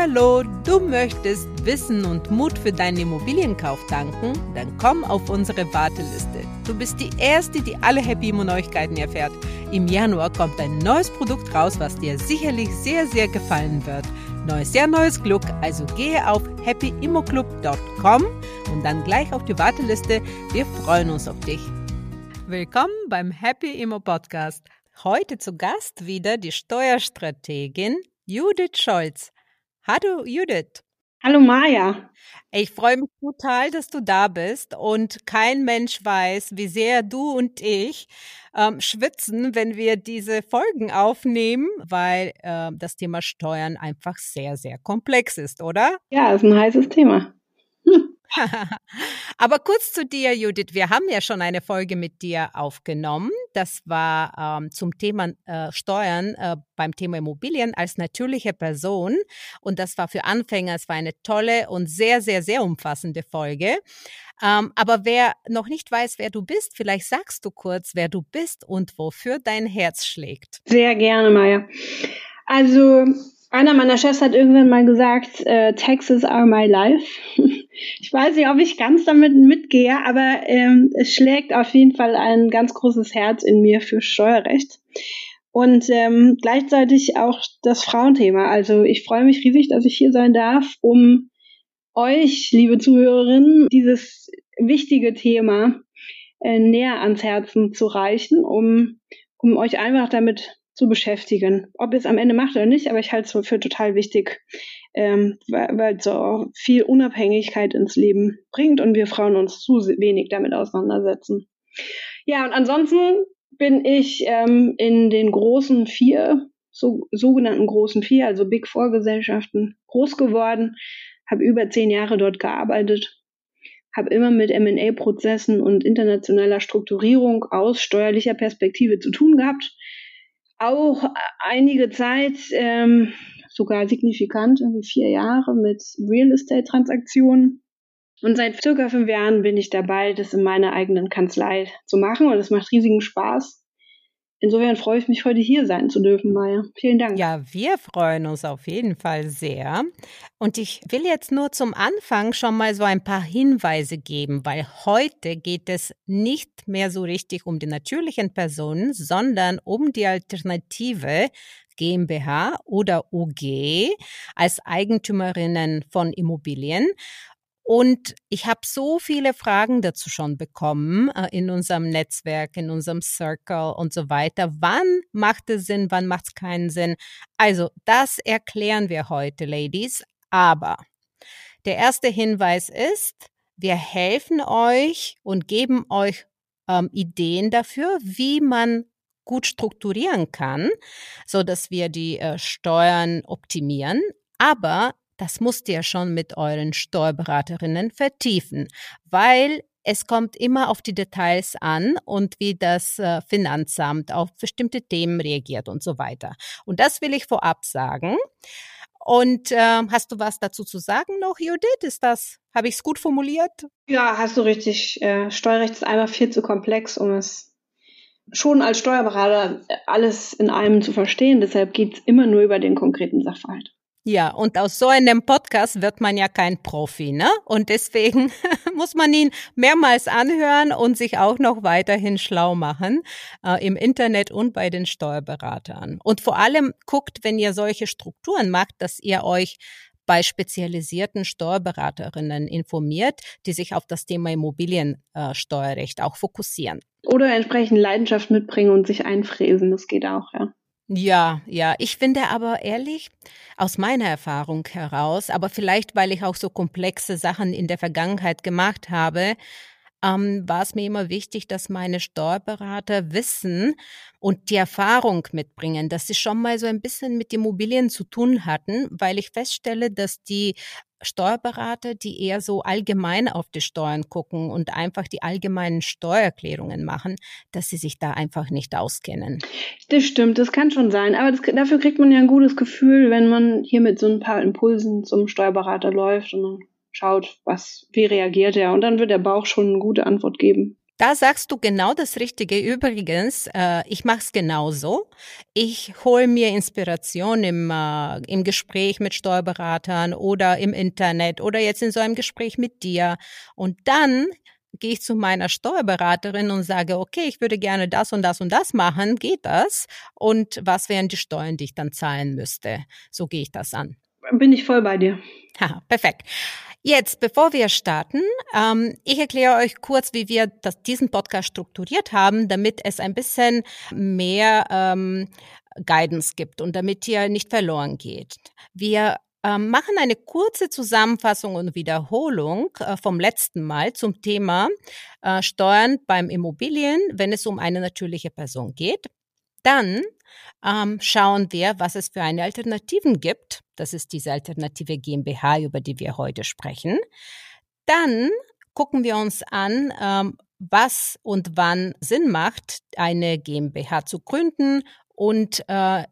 hallo, du möchtest Wissen und Mut für deinen Immobilienkauf tanken? Dann komm auf unsere Warteliste. Du bist die Erste, die alle Happy Immo Neuigkeiten erfährt. Im Januar kommt ein neues Produkt raus, was dir sicherlich sehr, sehr gefallen wird. Neues Jahr, neues Glück. Also gehe auf happyimmoclub.com und dann gleich auf die Warteliste. Wir freuen uns auf dich. Willkommen beim Happy Immo Podcast. Heute zu Gast wieder die Steuerstrategin Judith Scholz. Hallo Judith. Hallo Maja. Ich freue mich total, dass du da bist und kein Mensch weiß, wie sehr du und ich ähm, schwitzen, wenn wir diese Folgen aufnehmen, weil äh, das Thema Steuern einfach sehr, sehr komplex ist, oder? Ja, ist ein heißes Thema. Aber kurz zu dir, Judith. Wir haben ja schon eine Folge mit dir aufgenommen. Das war ähm, zum Thema äh, Steuern äh, beim Thema Immobilien als natürliche Person. Und das war für Anfänger, es war eine tolle und sehr, sehr, sehr umfassende Folge. Ähm, aber wer noch nicht weiß, wer du bist, vielleicht sagst du kurz, wer du bist und wofür dein Herz schlägt. Sehr gerne, Maya. Also einer meiner Chefs hat irgendwann mal gesagt, äh, Taxes are my life. ich weiß nicht, ob ich ganz damit mitgehe, aber ähm, es schlägt auf jeden Fall ein ganz großes Herz in mir für Steuerrecht. Und ähm, gleichzeitig auch das Frauenthema. Also ich freue mich riesig, dass ich hier sein darf, um euch, liebe Zuhörerinnen, dieses wichtige Thema äh, näher ans Herzen zu reichen, um, um euch einfach damit zu beschäftigen. Ob es am Ende macht oder nicht, aber ich halte es für total wichtig, ähm, weil, weil es so viel Unabhängigkeit ins Leben bringt und wir Frauen uns zu wenig damit auseinandersetzen. Ja, und ansonsten bin ich ähm, in den großen vier, so, sogenannten großen vier, also Big Four Gesellschaften, groß geworden, habe über zehn Jahre dort gearbeitet, habe immer mit M&A-Prozessen und internationaler Strukturierung aus steuerlicher Perspektive zu tun gehabt auch einige Zeit, ähm, sogar signifikant, irgendwie vier Jahre mit Real Estate Transaktionen. Und seit circa fünf Jahren bin ich dabei, das in meiner eigenen Kanzlei zu machen und es macht riesigen Spaß. Insofern freue ich mich, heute hier sein zu dürfen, Maya. Vielen Dank. Ja, wir freuen uns auf jeden Fall sehr. Und ich will jetzt nur zum Anfang schon mal so ein paar Hinweise geben, weil heute geht es nicht mehr so richtig um die natürlichen Personen, sondern um die Alternative GmbH oder UG als Eigentümerinnen von Immobilien. Und ich habe so viele Fragen dazu schon bekommen äh, in unserem Netzwerk, in unserem Circle und so weiter. Wann macht es Sinn, wann macht es keinen Sinn? Also das erklären wir heute, Ladies. Aber der erste Hinweis ist, wir helfen euch und geben euch ähm, Ideen dafür, wie man gut strukturieren kann, so dass wir die äh, Steuern optimieren. Aber das musst ihr schon mit euren Steuerberaterinnen vertiefen, weil es kommt immer auf die Details an und wie das äh, Finanzamt auf bestimmte Themen reagiert und so weiter. Und das will ich vorab sagen. Und äh, hast du was dazu zu sagen noch, Judith? Ist das, habe ich es gut formuliert? Ja, hast du richtig. Äh, Steuerrecht ist einfach viel zu komplex, um es schon als Steuerberater alles in einem zu verstehen. Deshalb geht es immer nur über den konkreten Sachverhalt. Ja, und aus so einem Podcast wird man ja kein Profi, ne? Und deswegen muss man ihn mehrmals anhören und sich auch noch weiterhin schlau machen äh, im Internet und bei den Steuerberatern. Und vor allem guckt, wenn ihr solche Strukturen macht, dass ihr euch bei spezialisierten Steuerberaterinnen informiert, die sich auf das Thema Immobiliensteuerrecht auch fokussieren. Oder entsprechend Leidenschaft mitbringen und sich einfräsen, das geht auch, ja. Ja, ja. Ich finde aber ehrlich, aus meiner Erfahrung heraus, aber vielleicht, weil ich auch so komplexe Sachen in der Vergangenheit gemacht habe, ähm, war es mir immer wichtig, dass meine Steuerberater wissen und die Erfahrung mitbringen, dass sie schon mal so ein bisschen mit Immobilien zu tun hatten, weil ich feststelle, dass die Steuerberater, die eher so allgemein auf die Steuern gucken und einfach die allgemeinen Steuererklärungen machen, dass sie sich da einfach nicht auskennen. Das stimmt, das kann schon sein. Aber das, dafür kriegt man ja ein gutes Gefühl, wenn man hier mit so ein paar Impulsen zum Steuerberater läuft und schaut, was, wie reagiert er. Und dann wird der Bauch schon eine gute Antwort geben. Da sagst du genau das Richtige. Übrigens, äh, ich mache es genauso. Ich hole mir Inspiration im, äh, im Gespräch mit Steuerberatern oder im Internet oder jetzt in so einem Gespräch mit dir. Und dann gehe ich zu meiner Steuerberaterin und sage, okay, ich würde gerne das und das und das machen. Geht das? Und was wären die Steuern, die ich dann zahlen müsste? So gehe ich das an. Bin ich voll bei dir. Ha, perfekt. Jetzt, bevor wir starten, ähm, ich erkläre euch kurz, wie wir das, diesen Podcast strukturiert haben, damit es ein bisschen mehr ähm, Guidance gibt und damit ihr nicht verloren geht. Wir ähm, machen eine kurze Zusammenfassung und Wiederholung äh, vom letzten Mal zum Thema äh, Steuern beim Immobilien, wenn es um eine natürliche Person geht. Dann ähm, schauen wir, was es für eine Alternativen gibt. Das ist diese alternative GmbH, über die wir heute sprechen. Dann gucken wir uns an, ähm, was und wann Sinn macht, eine GmbH zu gründen und äh,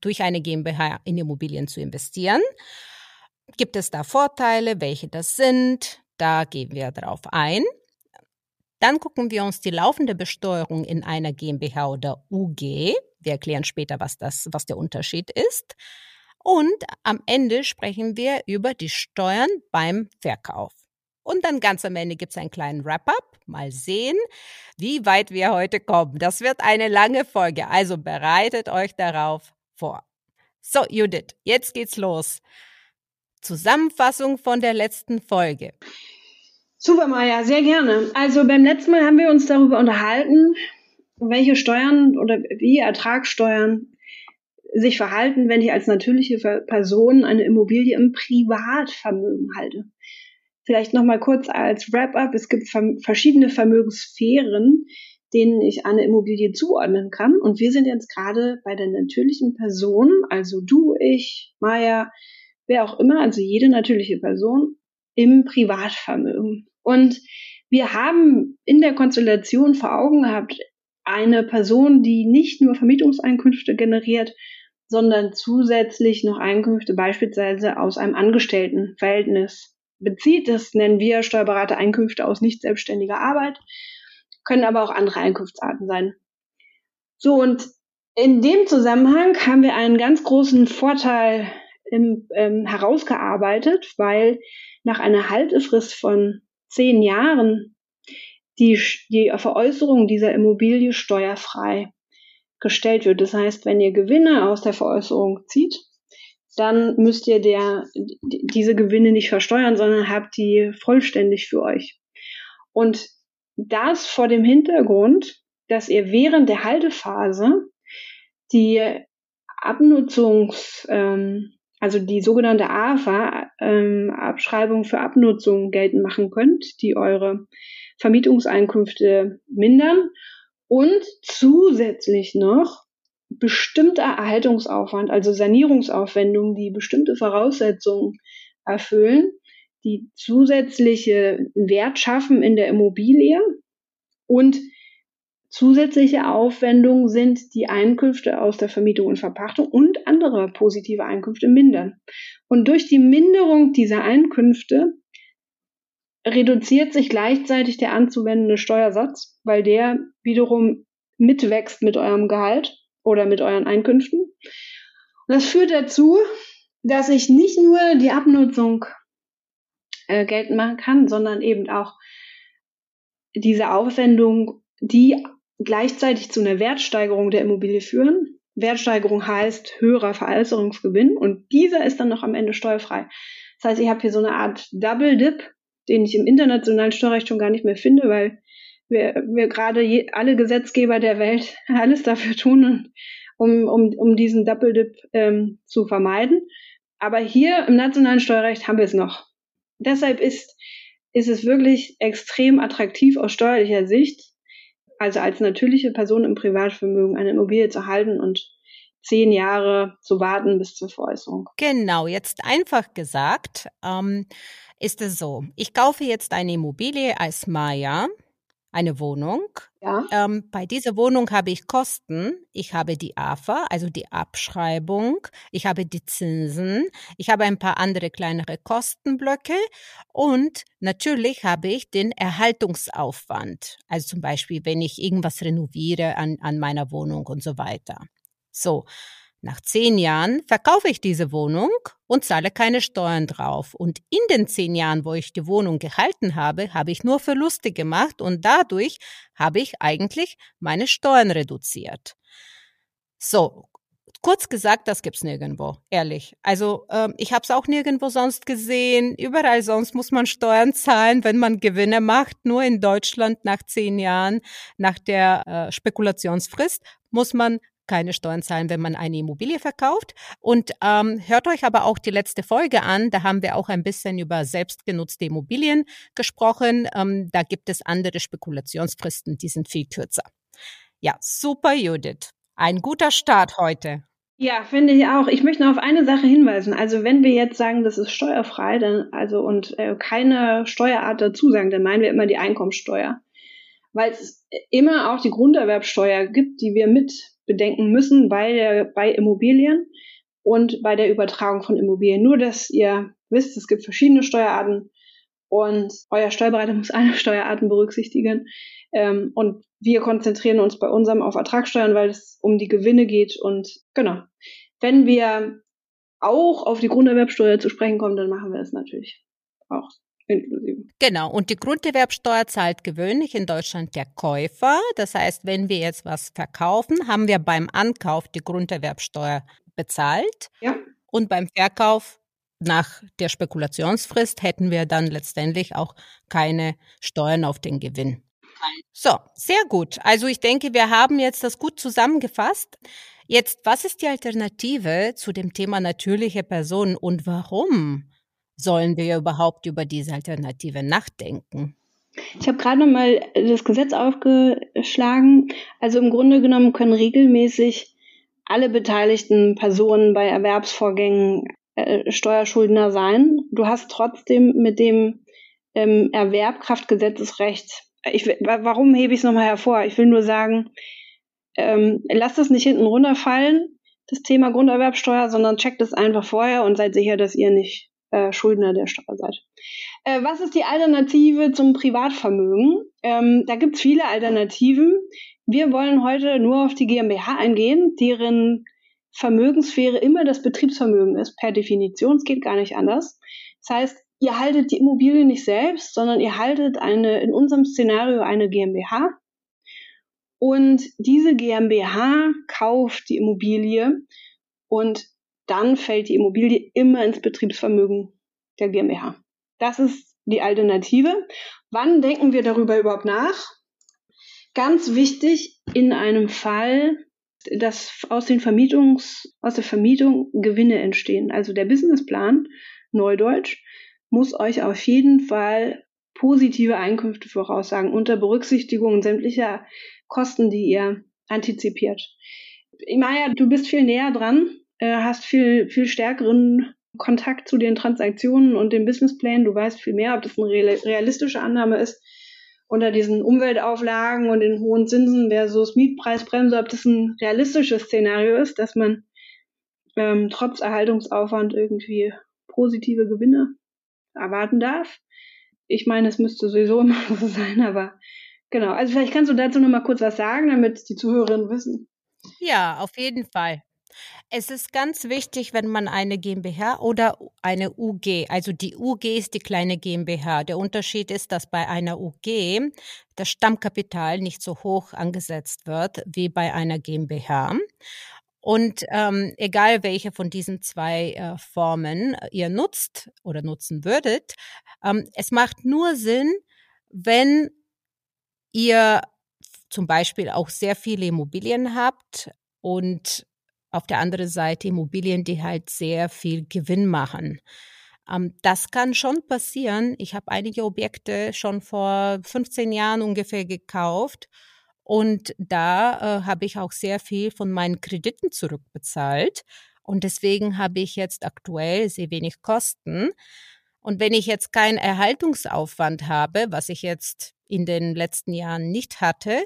durch eine GmbH in Immobilien zu investieren. Gibt es da Vorteile? Welche das sind? Da gehen wir darauf ein. Dann gucken wir uns die laufende Besteuerung in einer GmbH oder UG. Wir erklären später, was das, was der Unterschied ist. Und am Ende sprechen wir über die Steuern beim Verkauf. Und dann ganz am Ende gibt es einen kleinen Wrap-up. Mal sehen, wie weit wir heute kommen. Das wird eine lange Folge, also bereitet euch darauf vor. So, Judith, jetzt geht's los. Zusammenfassung von der letzten Folge. Super, Maja, sehr gerne. Also beim letzten Mal haben wir uns darüber unterhalten, welche Steuern oder wie Ertragssteuern sich verhalten, wenn ich als natürliche Person eine Immobilie im Privatvermögen halte. Vielleicht nochmal kurz als Wrap-up. Es gibt verschiedene Vermögenssphären, denen ich eine Immobilie zuordnen kann. Und wir sind jetzt gerade bei der natürlichen Person, also du, ich, Maya, wer auch immer, also jede natürliche Person im Privatvermögen. Und wir haben in der Konstellation vor Augen gehabt, eine Person, die nicht nur Vermietungseinkünfte generiert, sondern zusätzlich noch Einkünfte beispielsweise aus einem Angestelltenverhältnis bezieht. Das nennen wir Steuerberater Einkünfte aus nicht selbstständiger Arbeit, können aber auch andere Einkunftsarten sein. So, und in dem Zusammenhang haben wir einen ganz großen Vorteil im, ähm, herausgearbeitet, weil nach einer Haltefrist von zehn Jahren die, die Veräußerung dieser Immobilie steuerfrei gestellt wird. Das heißt, wenn ihr Gewinne aus der Veräußerung zieht, dann müsst ihr der, diese Gewinne nicht versteuern, sondern habt die vollständig für euch. Und das vor dem Hintergrund, dass ihr während der Haltephase die Abnutzungs, ähm, also die sogenannte AFA, ähm, Abschreibung für Abnutzung geltend machen könnt, die eure Vermietungseinkünfte mindern und zusätzlich noch bestimmter Erhaltungsaufwand, also Sanierungsaufwendungen, die bestimmte Voraussetzungen erfüllen, die zusätzliche Wert schaffen in der Immobilie und zusätzliche Aufwendungen sind die Einkünfte aus der Vermietung und Verpachtung und andere positive Einkünfte mindern. Und durch die Minderung dieser Einkünfte reduziert sich gleichzeitig der anzuwendende Steuersatz, weil der wiederum mitwächst mit eurem Gehalt oder mit euren Einkünften. Und das führt dazu, dass ich nicht nur die Abnutzung äh, geltend machen kann, sondern eben auch diese Aufwendung, die gleichzeitig zu einer Wertsteigerung der Immobilie führen. Wertsteigerung heißt höherer Veräußerungsgewinn und dieser ist dann noch am Ende steuerfrei. Das heißt, ich habe hier so eine Art Double Dip den ich im internationalen Steuerrecht schon gar nicht mehr finde, weil wir, wir gerade je, alle Gesetzgeber der Welt alles dafür tun, um, um, um diesen Double Dip ähm, zu vermeiden. Aber hier im nationalen Steuerrecht haben wir es noch. Deshalb ist, ist es wirklich extrem attraktiv aus steuerlicher Sicht, also als natürliche Person im Privatvermögen eine Immobilie zu halten und zehn Jahre zu warten bis zur Veräußerung. Genau, jetzt einfach gesagt. Ähm ist es so, ich kaufe jetzt eine Immobilie als Maya, eine Wohnung. Ja. Ähm, bei dieser Wohnung habe ich Kosten. Ich habe die AFA, also die Abschreibung. Ich habe die Zinsen. Ich habe ein paar andere kleinere Kostenblöcke. Und natürlich habe ich den Erhaltungsaufwand. Also zum Beispiel, wenn ich irgendwas renoviere an, an meiner Wohnung und so weiter. So. Nach zehn Jahren verkaufe ich diese Wohnung und zahle keine Steuern drauf. Und in den zehn Jahren, wo ich die Wohnung gehalten habe, habe ich nur Verluste gemacht und dadurch habe ich eigentlich meine Steuern reduziert. So, kurz gesagt, das gibt's nirgendwo, ehrlich. Also ähm, ich habe es auch nirgendwo sonst gesehen. Überall sonst muss man Steuern zahlen, wenn man Gewinne macht. Nur in Deutschland nach zehn Jahren, nach der äh, Spekulationsfrist, muss man keine Steuern zahlen, wenn man eine Immobilie verkauft. Und ähm, hört euch aber auch die letzte Folge an. Da haben wir auch ein bisschen über selbstgenutzte Immobilien gesprochen. Ähm, da gibt es andere Spekulationsfristen, die sind viel kürzer. Ja, super, Judith. Ein guter Start heute. Ja, finde ich auch. Ich möchte noch auf eine Sache hinweisen. Also wenn wir jetzt sagen, das ist steuerfrei, dann also und äh, keine Steuerart dazu sagen, dann meinen wir immer die Einkommensteuer. Weil es immer auch die Grunderwerbsteuer gibt, die wir mit bedenken müssen bei, der, bei Immobilien und bei der Übertragung von Immobilien. Nur, dass ihr wisst, es gibt verschiedene Steuerarten und euer Steuerberater muss alle Steuerarten berücksichtigen. Ähm, und wir konzentrieren uns bei unserem auf Ertragssteuern, weil es um die Gewinne geht. Und genau, wenn wir auch auf die Grunderwerbsteuer zu sprechen kommen, dann machen wir das natürlich auch inklusive. Genau, und die Grunderwerbsteuer zahlt gewöhnlich in Deutschland der Käufer. Das heißt, wenn wir jetzt was verkaufen, haben wir beim Ankauf die Grunderwerbsteuer bezahlt. Ja. Und beim Verkauf nach der Spekulationsfrist hätten wir dann letztendlich auch keine Steuern auf den Gewinn. So, sehr gut. Also ich denke, wir haben jetzt das gut zusammengefasst. Jetzt, was ist die Alternative zu dem Thema natürliche Personen und warum sollen wir überhaupt über diese Alternative nachdenken? Ich habe gerade noch mal das Gesetz aufgeschlagen. Also im Grunde genommen können regelmäßig alle beteiligten Personen bei Erwerbsvorgängen äh, Steuerschuldner sein. Du hast trotzdem mit dem ähm, Erwerbkraftgesetzesrecht, ich, warum hebe ich es nochmal hervor? Ich will nur sagen, ähm, lasst es nicht hinten runterfallen, das Thema Grunderwerbsteuer, sondern checkt es einfach vorher und seid sicher, dass ihr nicht äh, Schuldner der Steuer seid. Äh, was ist die Alternative zum Privatvermögen? Ähm, da gibt es viele Alternativen. Wir wollen heute nur auf die GmbH eingehen, deren Vermögenssphäre immer das Betriebsvermögen ist, per Definition. Es geht gar nicht anders. Das heißt, ihr haltet die Immobilie nicht selbst, sondern ihr haltet eine, in unserem Szenario eine GmbH. Und diese GmbH kauft die Immobilie und dann fällt die Immobilie immer ins Betriebsvermögen der GmbH. Das ist die Alternative. Wann denken wir darüber überhaupt nach? Ganz wichtig, in einem Fall, dass aus, den Vermietungs, aus der Vermietung Gewinne entstehen. Also der Businessplan, Neudeutsch, muss euch auf jeden Fall positive Einkünfte voraussagen, unter Berücksichtigung sämtlicher Kosten, die ihr antizipiert. Maja, du bist viel näher dran äh, hast viel, viel stärkeren Kontakt zu den Transaktionen und den Businessplänen. Du weißt viel mehr, ob das eine realistische Annahme ist unter diesen Umweltauflagen und den hohen Zinsen versus Mietpreisbremse, ob das ein realistisches Szenario ist, dass man ähm, trotz Erhaltungsaufwand irgendwie positive Gewinne erwarten darf. Ich meine, es müsste sowieso immer so sein, aber genau. Also vielleicht kannst du dazu noch mal kurz was sagen, damit die Zuhörerinnen wissen. Ja, auf jeden Fall. Es ist ganz wichtig, wenn man eine GmbH oder eine UG, also die UG ist die kleine GmbH. Der Unterschied ist, dass bei einer UG das Stammkapital nicht so hoch angesetzt wird wie bei einer GmbH. Und ähm, egal welche von diesen zwei äh, Formen ihr nutzt oder nutzen würdet, ähm, es macht nur Sinn, wenn ihr zum Beispiel auch sehr viele Immobilien habt und auf der anderen Seite Immobilien, die halt sehr viel Gewinn machen. Ähm, das kann schon passieren. Ich habe einige Objekte schon vor 15 Jahren ungefähr gekauft und da äh, habe ich auch sehr viel von meinen Krediten zurückbezahlt. Und deswegen habe ich jetzt aktuell sehr wenig Kosten. Und wenn ich jetzt keinen Erhaltungsaufwand habe, was ich jetzt in den letzten Jahren nicht hatte,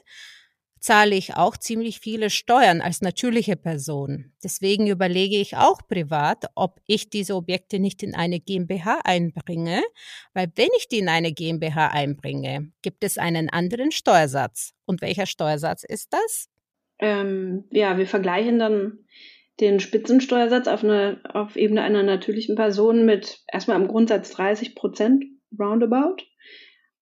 zahle ich auch ziemlich viele Steuern als natürliche Person. Deswegen überlege ich auch privat, ob ich diese Objekte nicht in eine GmbH einbringe, weil wenn ich die in eine GmbH einbringe, gibt es einen anderen Steuersatz. Und welcher Steuersatz ist das? Ähm, ja, wir vergleichen dann den Spitzensteuersatz auf, eine, auf Ebene einer natürlichen Person mit erstmal im Grundsatz 30 Prozent roundabout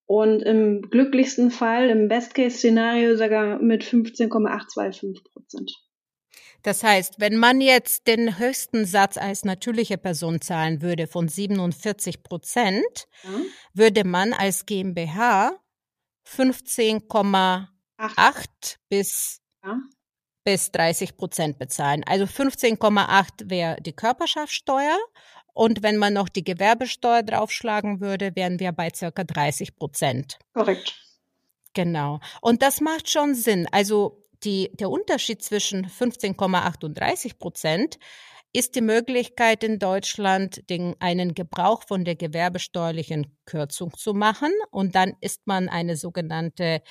und im glücklichsten Fall, im Best-Case-Szenario sogar mit 15,825 Prozent. Das heißt, wenn man jetzt den höchsten Satz als natürliche Person zahlen würde von 47 Prozent, ja. würde man als GmbH 15,8 bis, ja. bis 30 Prozent bezahlen. Also 15,8 wäre die Körperschaftssteuer und wenn man noch die Gewerbesteuer draufschlagen würde, wären wir bei circa 30 Prozent. Korrekt. Genau. Und das macht schon Sinn. Also die, der Unterschied zwischen 15,8 und 30 Prozent ist die Möglichkeit in Deutschland, den, einen Gebrauch von der gewerbesteuerlichen Kürzung zu machen. Und dann ist man eine sogenannte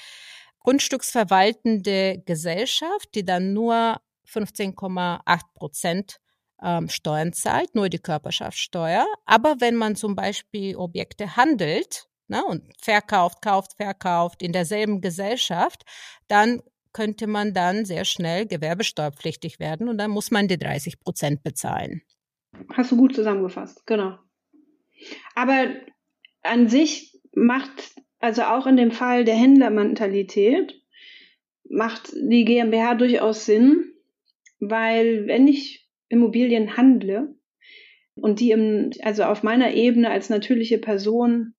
grundstücksverwaltende Gesellschaft, die dann nur 15,8 Prozent ähm, Steuern zahlt, nur die Körperschaftssteuer. Aber wenn man zum Beispiel Objekte handelt ne, und verkauft, kauft, verkauft in derselben Gesellschaft, dann könnte man dann sehr schnell gewerbesteuerpflichtig werden und dann muss man die 30 Prozent bezahlen. Hast du gut zusammengefasst, genau. Aber an sich macht, also auch in dem Fall der Händlermentalität, macht die GmbH durchaus Sinn, weil wenn ich Immobilien handle und die im, also auf meiner Ebene als natürliche Person,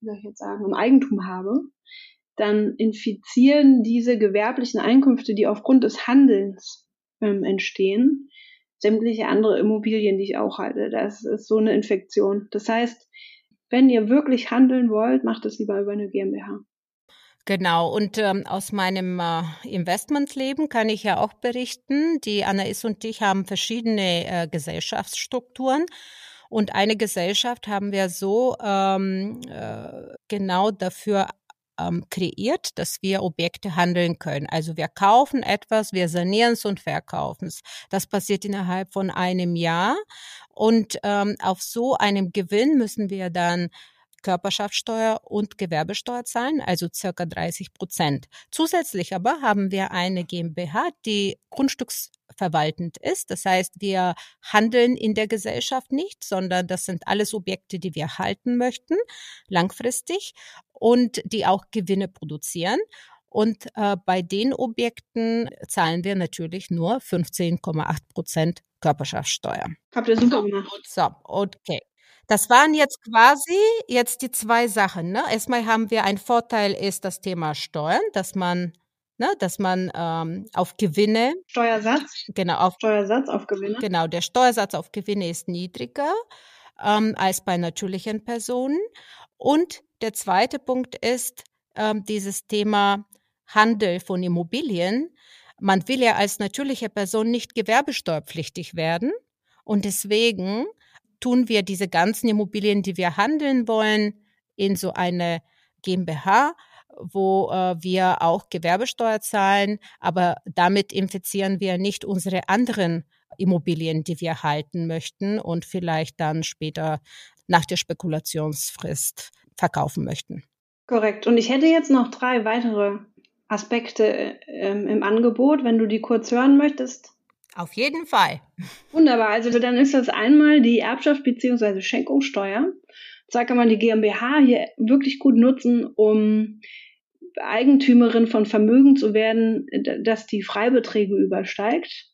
wie soll ich jetzt sagen, im Eigentum habe, dann infizieren diese gewerblichen Einkünfte, die aufgrund des Handelns ähm, entstehen, sämtliche andere Immobilien, die ich auch halte. Das ist so eine Infektion. Das heißt, wenn ihr wirklich handeln wollt, macht es lieber über eine GmbH. Genau, und ähm, aus meinem äh, Investmentleben kann ich ja auch berichten, die Anais und ich haben verschiedene äh, Gesellschaftsstrukturen. Und eine Gesellschaft haben wir so ähm, äh, genau dafür ähm, kreiert, dass wir Objekte handeln können. Also wir kaufen etwas, wir sanieren es und verkaufen es. Das passiert innerhalb von einem Jahr. Und ähm, auf so einem Gewinn müssen wir dann Körperschaftssteuer und Gewerbesteuer zahlen, also circa 30 Prozent. Zusätzlich aber haben wir eine GmbH, die grundstücksverwaltend ist. Das heißt, wir handeln in der Gesellschaft nicht, sondern das sind alles Objekte, die wir halten möchten, langfristig und die auch Gewinne produzieren. Und äh, bei den Objekten zahlen wir natürlich nur 15,8 Prozent Körperschaftssteuer. Habt ihr super gemacht. So, okay. Das waren jetzt quasi jetzt die zwei Sachen. Ne? Erstmal haben wir ein Vorteil ist das Thema Steuern, dass man ne, dass man ähm, auf Gewinne Steuersatz genau auf Steuersatz auf Gewinne genau der Steuersatz auf Gewinne ist niedriger ähm, als bei natürlichen Personen und der zweite Punkt ist ähm, dieses Thema Handel von Immobilien. Man will ja als natürliche Person nicht gewerbesteuerpflichtig werden und deswegen tun wir diese ganzen Immobilien, die wir handeln wollen, in so eine GmbH, wo äh, wir auch Gewerbesteuer zahlen, aber damit infizieren wir nicht unsere anderen Immobilien, die wir halten möchten und vielleicht dann später nach der Spekulationsfrist verkaufen möchten. Korrekt. Und ich hätte jetzt noch drei weitere Aspekte äh, im Angebot, wenn du die kurz hören möchtest. Auf jeden Fall. Wunderbar. Also dann ist das einmal die Erbschaft bzw. Schenkungssteuer. Zwar kann man die GmbH hier wirklich gut nutzen, um Eigentümerin von Vermögen zu werden, das die Freibeträge übersteigt,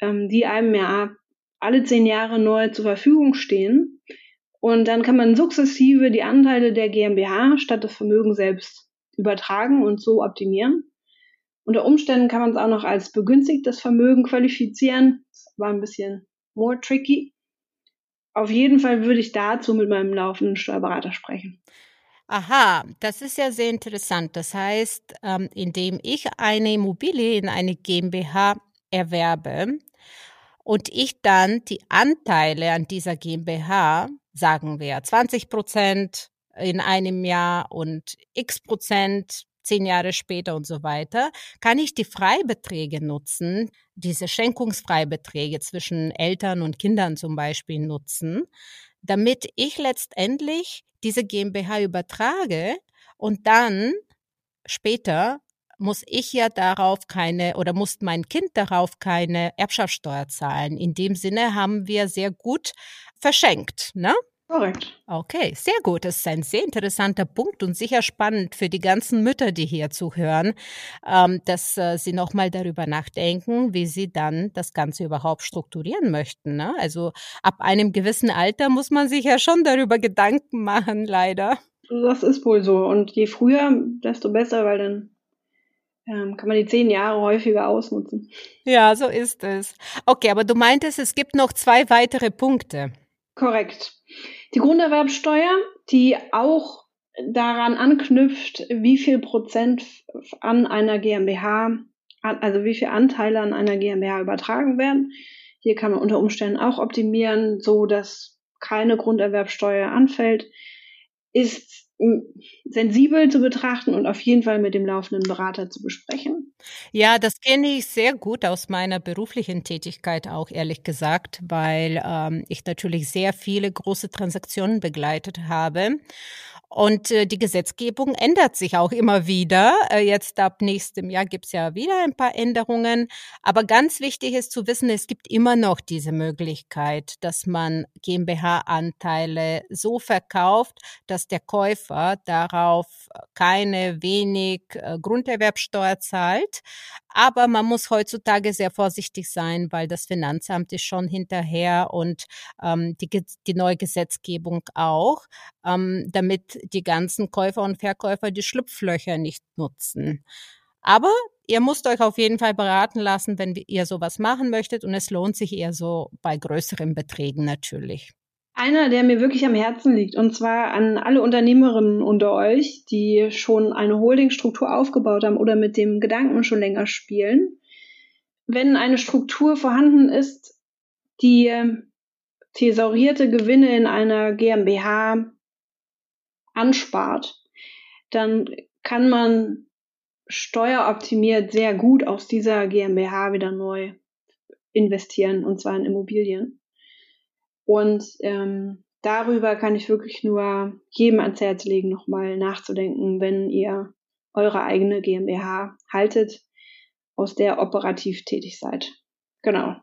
ähm, die einem ja alle zehn Jahre neu zur Verfügung stehen. Und dann kann man sukzessive die Anteile der GmbH statt des Vermögens selbst übertragen und so optimieren. Unter Umständen kann man es auch noch als begünstigtes Vermögen qualifizieren. Das war ein bisschen more tricky. Auf jeden Fall würde ich dazu mit meinem laufenden Steuerberater sprechen. Aha, das ist ja sehr interessant. Das heißt, ähm, indem ich eine Immobilie in eine GmbH erwerbe und ich dann die Anteile an dieser GmbH sagen wir 20 Prozent in einem Jahr und x Prozent zehn Jahre später und so weiter, kann ich die Freibeträge nutzen, diese Schenkungsfreibeträge zwischen Eltern und Kindern zum Beispiel nutzen, damit ich letztendlich diese GmbH übertrage und dann später muss ich ja darauf keine oder muss mein Kind darauf keine Erbschaftssteuer zahlen. In dem Sinne haben wir sehr gut verschenkt, ne? Korrekt. Okay, sehr gut. Das ist ein sehr interessanter Punkt und sicher spannend für die ganzen Mütter, die hier zuhören, ähm, dass äh, sie nochmal darüber nachdenken, wie sie dann das Ganze überhaupt strukturieren möchten. Ne? Also ab einem gewissen Alter muss man sich ja schon darüber Gedanken machen, leider. Das ist wohl so. Und je früher, desto besser, weil dann ähm, kann man die zehn Jahre häufiger ausnutzen. Ja, so ist es. Okay, aber du meintest, es gibt noch zwei weitere Punkte. Korrekt. Die Grunderwerbsteuer, die auch daran anknüpft, wie viel Prozent an einer GmbH, also wie viel Anteile an einer GmbH übertragen werden. Hier kann man unter Umständen auch optimieren, so dass keine Grunderwerbsteuer anfällt, ist sensibel zu betrachten und auf jeden Fall mit dem laufenden Berater zu besprechen. Ja, das kenne ich sehr gut aus meiner beruflichen Tätigkeit auch, ehrlich gesagt, weil ähm, ich natürlich sehr viele große Transaktionen begleitet habe. Und äh, die Gesetzgebung ändert sich auch immer wieder. Äh, jetzt ab nächstem Jahr gibt's ja wieder ein paar Änderungen. Aber ganz wichtig ist zu wissen, es gibt immer noch diese Möglichkeit, dass man GmbH-Anteile so verkauft, dass der Käufer darauf keine wenig äh, Grunderwerbsteuer zahlt. Aber man muss heutzutage sehr vorsichtig sein, weil das Finanzamt ist schon hinterher und ähm, die, die neue Gesetzgebung auch, ähm, damit die ganzen Käufer und Verkäufer die Schlupflöcher nicht nutzen. Aber ihr müsst euch auf jeden Fall beraten lassen, wenn ihr sowas machen möchtet und es lohnt sich eher so bei größeren Beträgen natürlich. Einer, der mir wirklich am Herzen liegt, und zwar an alle Unternehmerinnen unter euch, die schon eine Holdingstruktur aufgebaut haben oder mit dem Gedanken schon länger spielen. Wenn eine Struktur vorhanden ist, die thesaurierte Gewinne in einer GmbH anspart, dann kann man steueroptimiert sehr gut aus dieser GmbH wieder neu investieren, und zwar in Immobilien. Und ähm, darüber kann ich wirklich nur jedem ans Herz legen, nochmal nachzudenken, wenn ihr eure eigene GmbH haltet, aus der operativ tätig seid. Genau.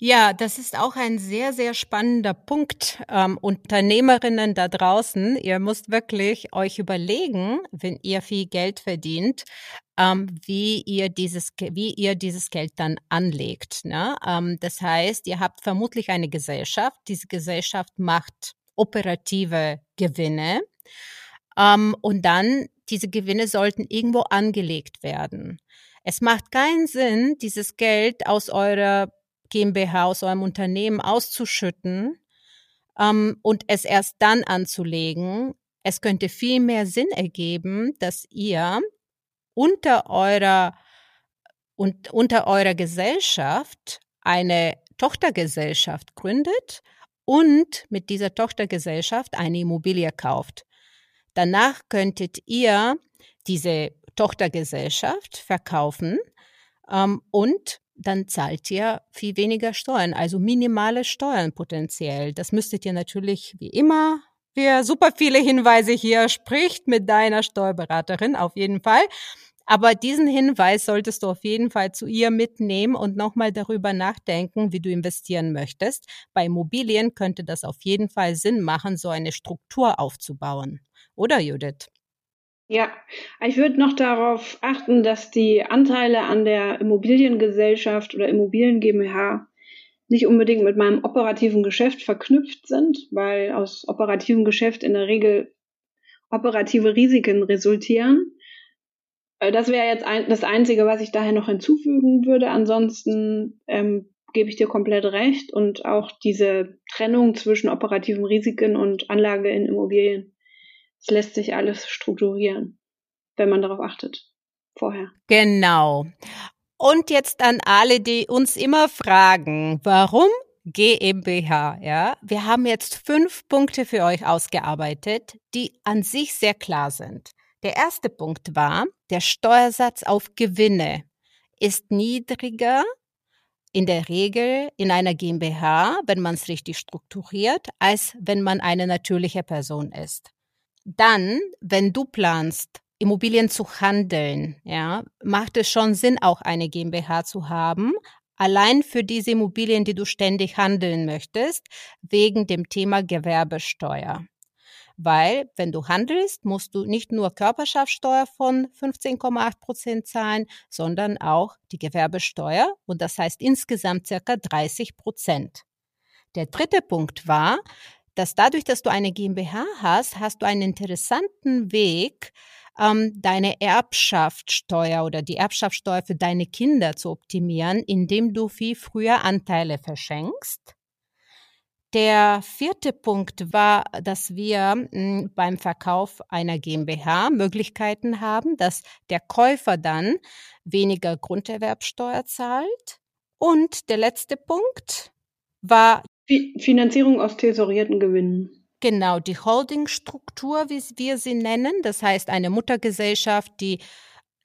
Ja, das ist auch ein sehr, sehr spannender Punkt. Ähm, Unternehmerinnen da draußen, ihr müsst wirklich euch überlegen, wenn ihr viel Geld verdient, ähm, wie ihr dieses, wie ihr dieses Geld dann anlegt. Ne? Ähm, das heißt, ihr habt vermutlich eine Gesellschaft. Diese Gesellschaft macht operative Gewinne. Ähm, und dann, diese Gewinne sollten irgendwo angelegt werden. Es macht keinen Sinn, dieses Geld aus eurer GmbH, aus eurem Unternehmen auszuschütten ähm, und es erst dann anzulegen. Es könnte viel mehr Sinn ergeben, dass ihr unter eurer, und, unter eurer Gesellschaft eine Tochtergesellschaft gründet und mit dieser Tochtergesellschaft eine Immobilie kauft. Danach könntet ihr diese Tochtergesellschaft verkaufen ähm, und dann zahlt ihr viel weniger Steuern, also minimale Steuern potenziell. Das müsstet ihr natürlich wie immer, wie super viele Hinweise hier spricht mit deiner Steuerberaterin auf jeden Fall. Aber diesen Hinweis solltest du auf jeden Fall zu ihr mitnehmen und nochmal darüber nachdenken, wie du investieren möchtest. Bei Immobilien könnte das auf jeden Fall Sinn machen, so eine Struktur aufzubauen. Oder Judith? Ja, ich würde noch darauf achten, dass die Anteile an der Immobiliengesellschaft oder Immobilien GmbH nicht unbedingt mit meinem operativen Geschäft verknüpft sind, weil aus operativem Geschäft in der Regel operative Risiken resultieren. Äh, das wäre jetzt ein, das Einzige, was ich daher noch hinzufügen würde. Ansonsten ähm, gebe ich dir komplett recht und auch diese Trennung zwischen operativen Risiken und Anlage in Immobilien es lässt sich alles strukturieren, wenn man darauf achtet. Vorher. Genau. Und jetzt an alle, die uns immer fragen, warum GmbH, ja. Wir haben jetzt fünf Punkte für euch ausgearbeitet, die an sich sehr klar sind. Der erste Punkt war, der Steuersatz auf Gewinne ist niedriger in der Regel in einer GmbH, wenn man es richtig strukturiert, als wenn man eine natürliche Person ist. Dann, wenn du planst, Immobilien zu handeln, ja, macht es schon Sinn, auch eine GmbH zu haben, allein für diese Immobilien, die du ständig handeln möchtest, wegen dem Thema Gewerbesteuer. Weil, wenn du handelst, musst du nicht nur Körperschaftssteuer von 15,8 Prozent zahlen, sondern auch die Gewerbesteuer und das heißt insgesamt circa 30 Prozent. Der dritte Punkt war, dass dadurch, dass du eine GmbH hast, hast du einen interessanten Weg, ähm, deine Erbschaftssteuer oder die Erbschaftssteuer für deine Kinder zu optimieren, indem du viel früher Anteile verschenkst. Der vierte Punkt war, dass wir hm, beim Verkauf einer GmbH Möglichkeiten haben, dass der Käufer dann weniger Grunderwerbsteuer zahlt. Und der letzte Punkt war Finanzierung aus tesorierten Gewinnen. Genau, die Holdingstruktur, wie wir sie nennen, das heißt eine Muttergesellschaft, die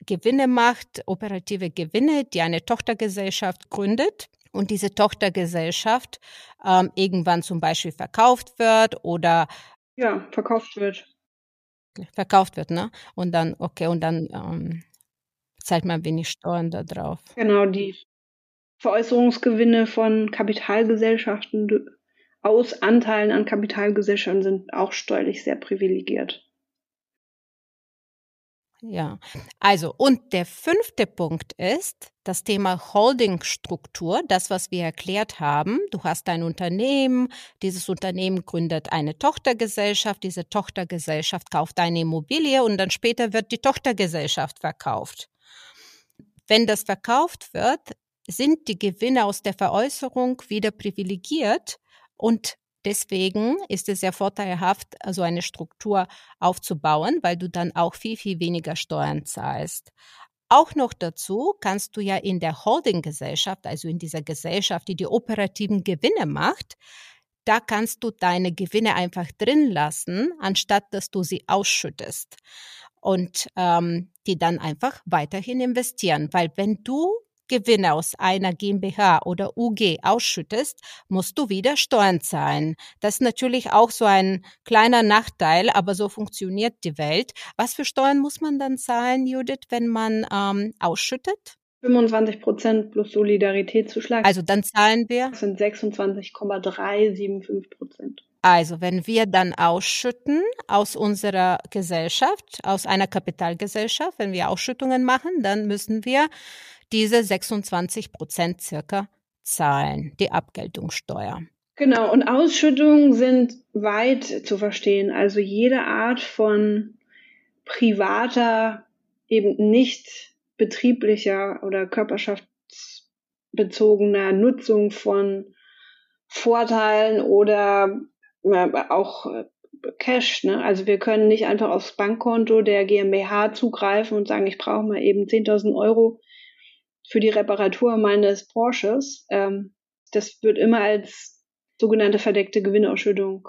Gewinne macht, operative Gewinne, die eine Tochtergesellschaft gründet und diese Tochtergesellschaft ähm, irgendwann zum Beispiel verkauft wird oder ja, verkauft wird. Verkauft wird, ne? Und dann, okay, und dann ähm, zahlt man wenig Steuern da drauf. Genau, die Veräußerungsgewinne von Kapitalgesellschaften aus Anteilen an Kapitalgesellschaften sind auch steuerlich sehr privilegiert. Ja, also und der fünfte Punkt ist das Thema Holdingstruktur, das, was wir erklärt haben. Du hast ein Unternehmen, dieses Unternehmen gründet eine Tochtergesellschaft, diese Tochtergesellschaft kauft eine Immobilie und dann später wird die Tochtergesellschaft verkauft. Wenn das verkauft wird, sind die Gewinne aus der Veräußerung wieder privilegiert und deswegen ist es sehr vorteilhaft, so eine Struktur aufzubauen, weil du dann auch viel, viel weniger Steuern zahlst. Auch noch dazu kannst du ja in der Holdinggesellschaft, also in dieser Gesellschaft, die die operativen Gewinne macht, da kannst du deine Gewinne einfach drin lassen, anstatt dass du sie ausschüttest und ähm, die dann einfach weiterhin investieren. Weil wenn du Gewinne aus einer GmbH oder UG ausschüttest, musst du wieder Steuern zahlen. Das ist natürlich auch so ein kleiner Nachteil, aber so funktioniert die Welt. Was für Steuern muss man dann zahlen, Judith, wenn man ähm, ausschüttet? 25 Prozent plus Solidaritätszuschlag. Also dann zahlen wir? Das sind 26,375 Prozent. Also wenn wir dann ausschütten aus unserer Gesellschaft, aus einer Kapitalgesellschaft, wenn wir Ausschüttungen machen, dann müssen wir diese 26 Prozent circa zahlen, die Abgeltungssteuer. Genau, und Ausschüttungen sind weit zu verstehen. Also jede Art von privater, eben nicht betrieblicher oder körperschaftsbezogener Nutzung von Vorteilen oder auch Cash. Ne? Also wir können nicht einfach aufs Bankkonto der GmbH zugreifen und sagen, ich brauche mal eben 10.000 Euro für die Reparatur meines Porsches. Ähm, das wird immer als sogenannte verdeckte Gewinnausschüttung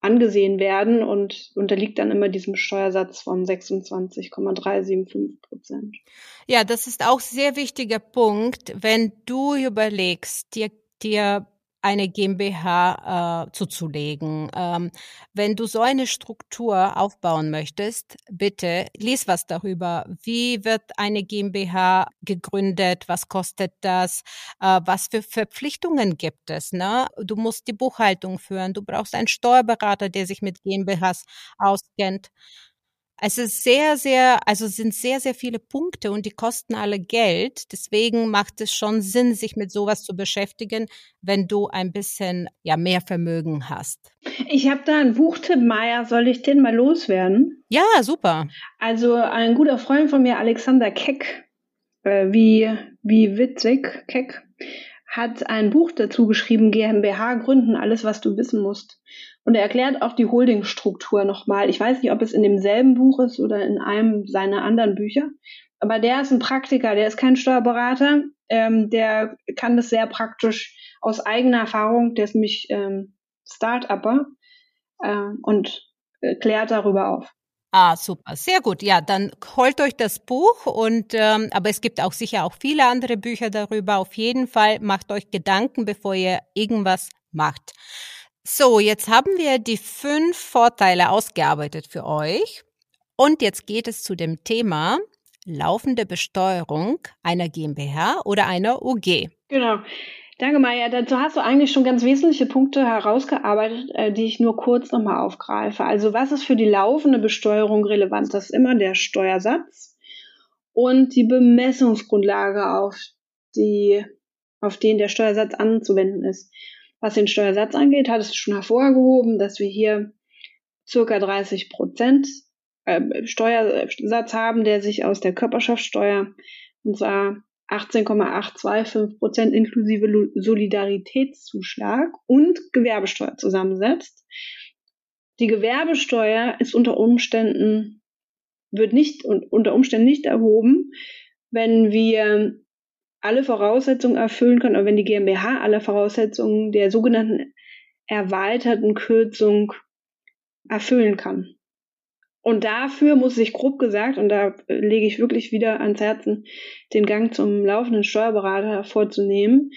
angesehen werden und unterliegt dann immer diesem Steuersatz von 26,375 Prozent. Ja, das ist auch sehr wichtiger Punkt, wenn du überlegst, dir, dir eine GmbH äh, zuzulegen. Ähm, wenn du so eine Struktur aufbauen möchtest, bitte lies was darüber. Wie wird eine GmbH gegründet? Was kostet das? Äh, was für Verpflichtungen gibt es? Ne? Du musst die Buchhaltung führen. Du brauchst einen Steuerberater, der sich mit GmbHs auskennt. Es ist sehr, sehr, also sind sehr, sehr viele Punkte und die kosten alle Geld. Deswegen macht es schon Sinn, sich mit sowas zu beschäftigen, wenn du ein bisschen ja mehr Vermögen hast. Ich habe da einen Buchtipp, Maya. Soll ich den mal loswerden? Ja, super. Also ein guter Freund von mir, Alexander Keck, äh, wie, wie witzig, Keck, hat ein Buch dazu geschrieben, GmbH gründen, alles, was du wissen musst. Und er erklärt auch die Holdingstruktur nochmal. Ich weiß nicht, ob es in demselben Buch ist oder in einem seiner anderen Bücher. Aber der ist ein Praktiker, der ist kein Steuerberater. Ähm, der kann das sehr praktisch aus eigener Erfahrung, der ist nämlich ähm, Start-Upper äh, und äh, klärt darüber auf. Ah, super, sehr gut. Ja, dann holt euch das Buch und ähm, aber es gibt auch sicher auch viele andere Bücher darüber. Auf jeden Fall macht euch Gedanken, bevor ihr irgendwas macht. So, jetzt haben wir die fünf Vorteile ausgearbeitet für euch. Und jetzt geht es zu dem Thema laufende Besteuerung einer GmbH oder einer UG. Genau. Danke, Maja. Dazu hast du eigentlich schon ganz wesentliche Punkte herausgearbeitet, äh, die ich nur kurz nochmal aufgreife. Also was ist für die laufende Besteuerung relevant? Das ist immer der Steuersatz und die Bemessungsgrundlage, auf, die, auf den der Steuersatz anzuwenden ist. Was den Steuersatz angeht, hattest du schon hervorgehoben, dass wir hier circa 30 Prozent äh, Steuersatz haben, der sich aus der Körperschaftssteuer und zwar 18,825 Prozent inklusive Solidaritätszuschlag und Gewerbesteuer zusammensetzt. Die Gewerbesteuer ist unter Umständen, wird nicht, unter Umständen nicht erhoben, wenn wir alle Voraussetzungen erfüllen können, oder wenn die GmbH alle Voraussetzungen der sogenannten erweiterten Kürzung erfüllen kann. Und dafür muss ich grob gesagt, und da lege ich wirklich wieder ans Herzen, den Gang zum laufenden Steuerberater vorzunehmen.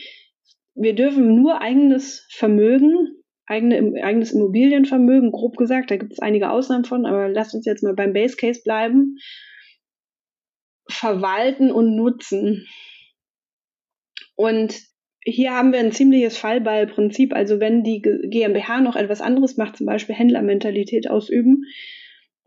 Wir dürfen nur eigenes Vermögen, eigene, eigenes Immobilienvermögen, grob gesagt, da gibt es einige Ausnahmen von, aber lasst uns jetzt mal beim Base Case bleiben, verwalten und nutzen. Und hier haben wir ein ziemliches Fallballprinzip. Also wenn die GmbH noch etwas anderes macht, zum Beispiel Händlermentalität ausüben,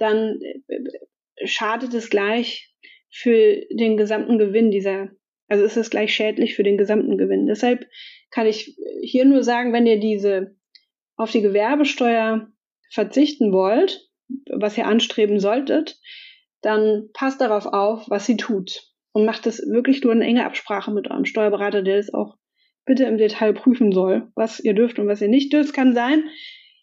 dann äh, schadet es gleich für den gesamten Gewinn dieser, also ist es gleich schädlich für den gesamten Gewinn. Deshalb kann ich hier nur sagen, wenn ihr diese auf die Gewerbesteuer verzichten wollt, was ihr anstreben solltet, dann passt darauf auf, was sie tut und macht es wirklich nur in enger Absprache mit eurem Steuerberater, der es auch bitte im Detail prüfen soll, was ihr dürft und was ihr nicht dürft. Kann sein,